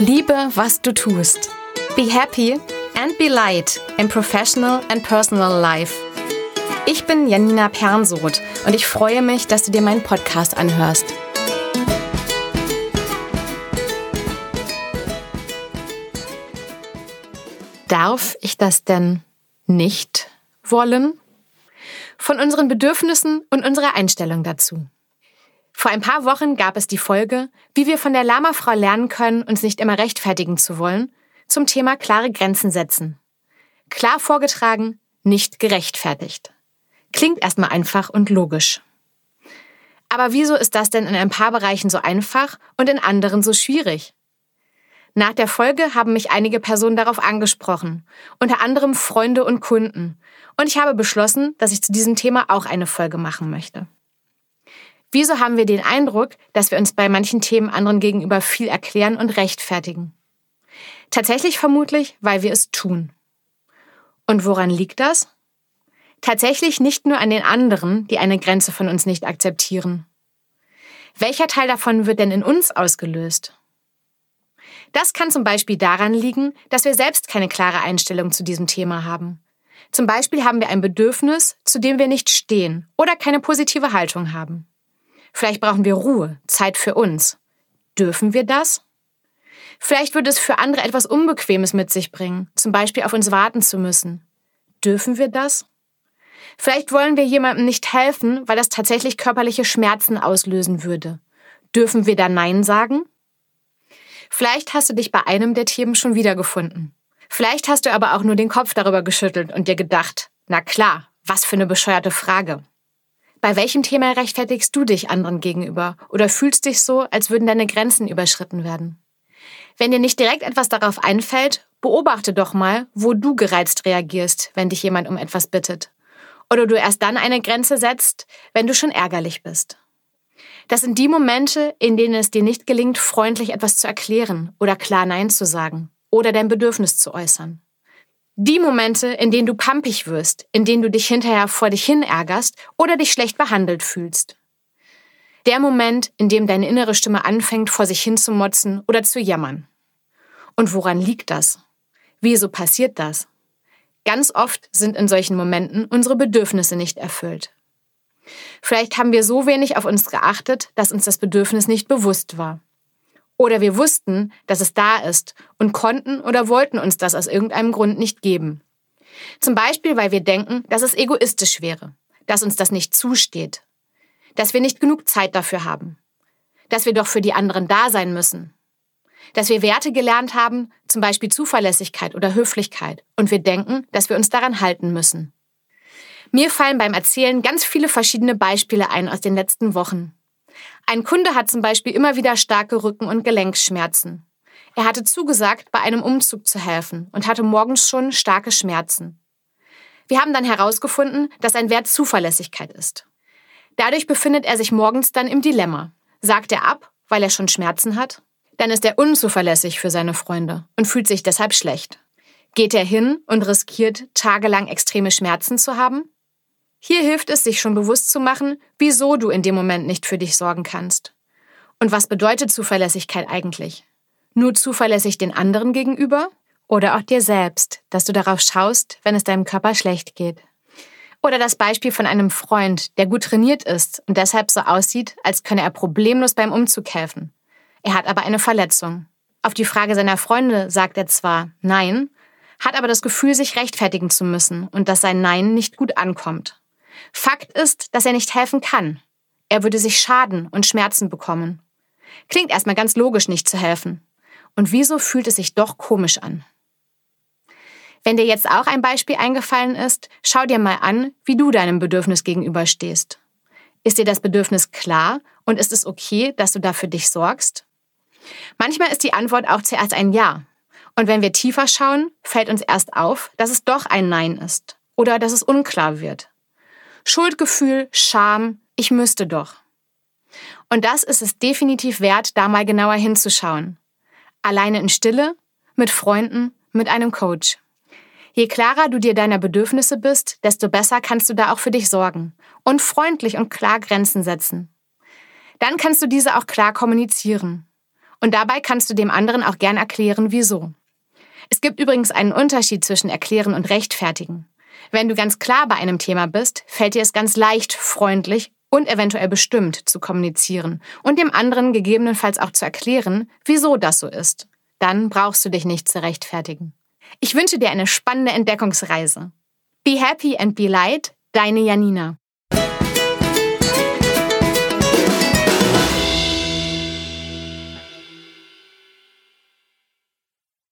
Liebe, was du tust. Be happy and be light in professional and personal life. Ich bin Janina Pernsoth und ich freue mich, dass du dir meinen Podcast anhörst. Darf ich das denn nicht wollen? Von unseren Bedürfnissen und unserer Einstellung dazu. Vor ein paar Wochen gab es die Folge, wie wir von der Lama-Frau lernen können, uns nicht immer rechtfertigen zu wollen, zum Thema klare Grenzen setzen. Klar vorgetragen, nicht gerechtfertigt. Klingt erstmal einfach und logisch. Aber wieso ist das denn in ein paar Bereichen so einfach und in anderen so schwierig? Nach der Folge haben mich einige Personen darauf angesprochen, unter anderem Freunde und Kunden, und ich habe beschlossen, dass ich zu diesem Thema auch eine Folge machen möchte. Wieso haben wir den Eindruck, dass wir uns bei manchen Themen anderen gegenüber viel erklären und rechtfertigen? Tatsächlich vermutlich, weil wir es tun. Und woran liegt das? Tatsächlich nicht nur an den anderen, die eine Grenze von uns nicht akzeptieren. Welcher Teil davon wird denn in uns ausgelöst? Das kann zum Beispiel daran liegen, dass wir selbst keine klare Einstellung zu diesem Thema haben. Zum Beispiel haben wir ein Bedürfnis, zu dem wir nicht stehen oder keine positive Haltung haben. Vielleicht brauchen wir Ruhe, Zeit für uns. Dürfen wir das? Vielleicht würde es für andere etwas Unbequemes mit sich bringen, zum Beispiel auf uns warten zu müssen. Dürfen wir das? Vielleicht wollen wir jemandem nicht helfen, weil das tatsächlich körperliche Schmerzen auslösen würde. Dürfen wir da Nein sagen? Vielleicht hast du dich bei einem der Themen schon wiedergefunden. Vielleicht hast du aber auch nur den Kopf darüber geschüttelt und dir gedacht, na klar, was für eine bescheuerte Frage. Bei welchem Thema rechtfertigst du dich anderen gegenüber oder fühlst dich so, als würden deine Grenzen überschritten werden? Wenn dir nicht direkt etwas darauf einfällt, beobachte doch mal, wo du gereizt reagierst, wenn dich jemand um etwas bittet. Oder du erst dann eine Grenze setzt, wenn du schon ärgerlich bist. Das sind die Momente, in denen es dir nicht gelingt, freundlich etwas zu erklären oder klar Nein zu sagen oder dein Bedürfnis zu äußern. Die Momente, in denen du pampig wirst, in denen du dich hinterher vor dich hin ärgerst oder dich schlecht behandelt fühlst. Der Moment, in dem deine innere Stimme anfängt, vor sich hin zu motzen oder zu jammern. Und woran liegt das? Wieso passiert das? Ganz oft sind in solchen Momenten unsere Bedürfnisse nicht erfüllt. Vielleicht haben wir so wenig auf uns geachtet, dass uns das Bedürfnis nicht bewusst war. Oder wir wussten, dass es da ist und konnten oder wollten uns das aus irgendeinem Grund nicht geben. Zum Beispiel, weil wir denken, dass es egoistisch wäre, dass uns das nicht zusteht, dass wir nicht genug Zeit dafür haben, dass wir doch für die anderen da sein müssen, dass wir Werte gelernt haben, zum Beispiel Zuverlässigkeit oder Höflichkeit, und wir denken, dass wir uns daran halten müssen. Mir fallen beim Erzählen ganz viele verschiedene Beispiele ein aus den letzten Wochen. Ein Kunde hat zum Beispiel immer wieder starke Rücken- und Gelenkschmerzen. Er hatte zugesagt, bei einem Umzug zu helfen und hatte morgens schon starke Schmerzen. Wir haben dann herausgefunden, dass ein Wert Zuverlässigkeit ist. Dadurch befindet er sich morgens dann im Dilemma. Sagt er ab, weil er schon Schmerzen hat? Dann ist er unzuverlässig für seine Freunde und fühlt sich deshalb schlecht. Geht er hin und riskiert, tagelang extreme Schmerzen zu haben? Hier hilft es, sich schon bewusst zu machen, wieso du in dem Moment nicht für dich sorgen kannst. Und was bedeutet Zuverlässigkeit eigentlich? Nur zuverlässig den anderen gegenüber? Oder auch dir selbst, dass du darauf schaust, wenn es deinem Körper schlecht geht? Oder das Beispiel von einem Freund, der gut trainiert ist und deshalb so aussieht, als könne er problemlos beim Umzug helfen. Er hat aber eine Verletzung. Auf die Frage seiner Freunde sagt er zwar Nein, hat aber das Gefühl, sich rechtfertigen zu müssen und dass sein Nein nicht gut ankommt. Fakt ist, dass er nicht helfen kann. Er würde sich schaden und Schmerzen bekommen. Klingt erstmal ganz logisch, nicht zu helfen. Und wieso fühlt es sich doch komisch an? Wenn dir jetzt auch ein Beispiel eingefallen ist, schau dir mal an, wie du deinem Bedürfnis gegenüberstehst. Ist dir das Bedürfnis klar und ist es okay, dass du da für dich sorgst? Manchmal ist die Antwort auch zuerst ein Ja. Und wenn wir tiefer schauen, fällt uns erst auf, dass es doch ein Nein ist oder dass es unklar wird. Schuldgefühl, Scham, ich müsste doch. Und das ist es definitiv wert, da mal genauer hinzuschauen. Alleine in Stille, mit Freunden, mit einem Coach. Je klarer du dir deiner Bedürfnisse bist, desto besser kannst du da auch für dich sorgen und freundlich und klar Grenzen setzen. Dann kannst du diese auch klar kommunizieren. Und dabei kannst du dem anderen auch gern erklären, wieso. Es gibt übrigens einen Unterschied zwischen erklären und rechtfertigen. Wenn du ganz klar bei einem Thema bist, fällt dir es ganz leicht, freundlich und eventuell bestimmt zu kommunizieren und dem anderen gegebenenfalls auch zu erklären, wieso das so ist. Dann brauchst du dich nicht zu rechtfertigen. Ich wünsche dir eine spannende Entdeckungsreise. Be happy and be light, deine Janina.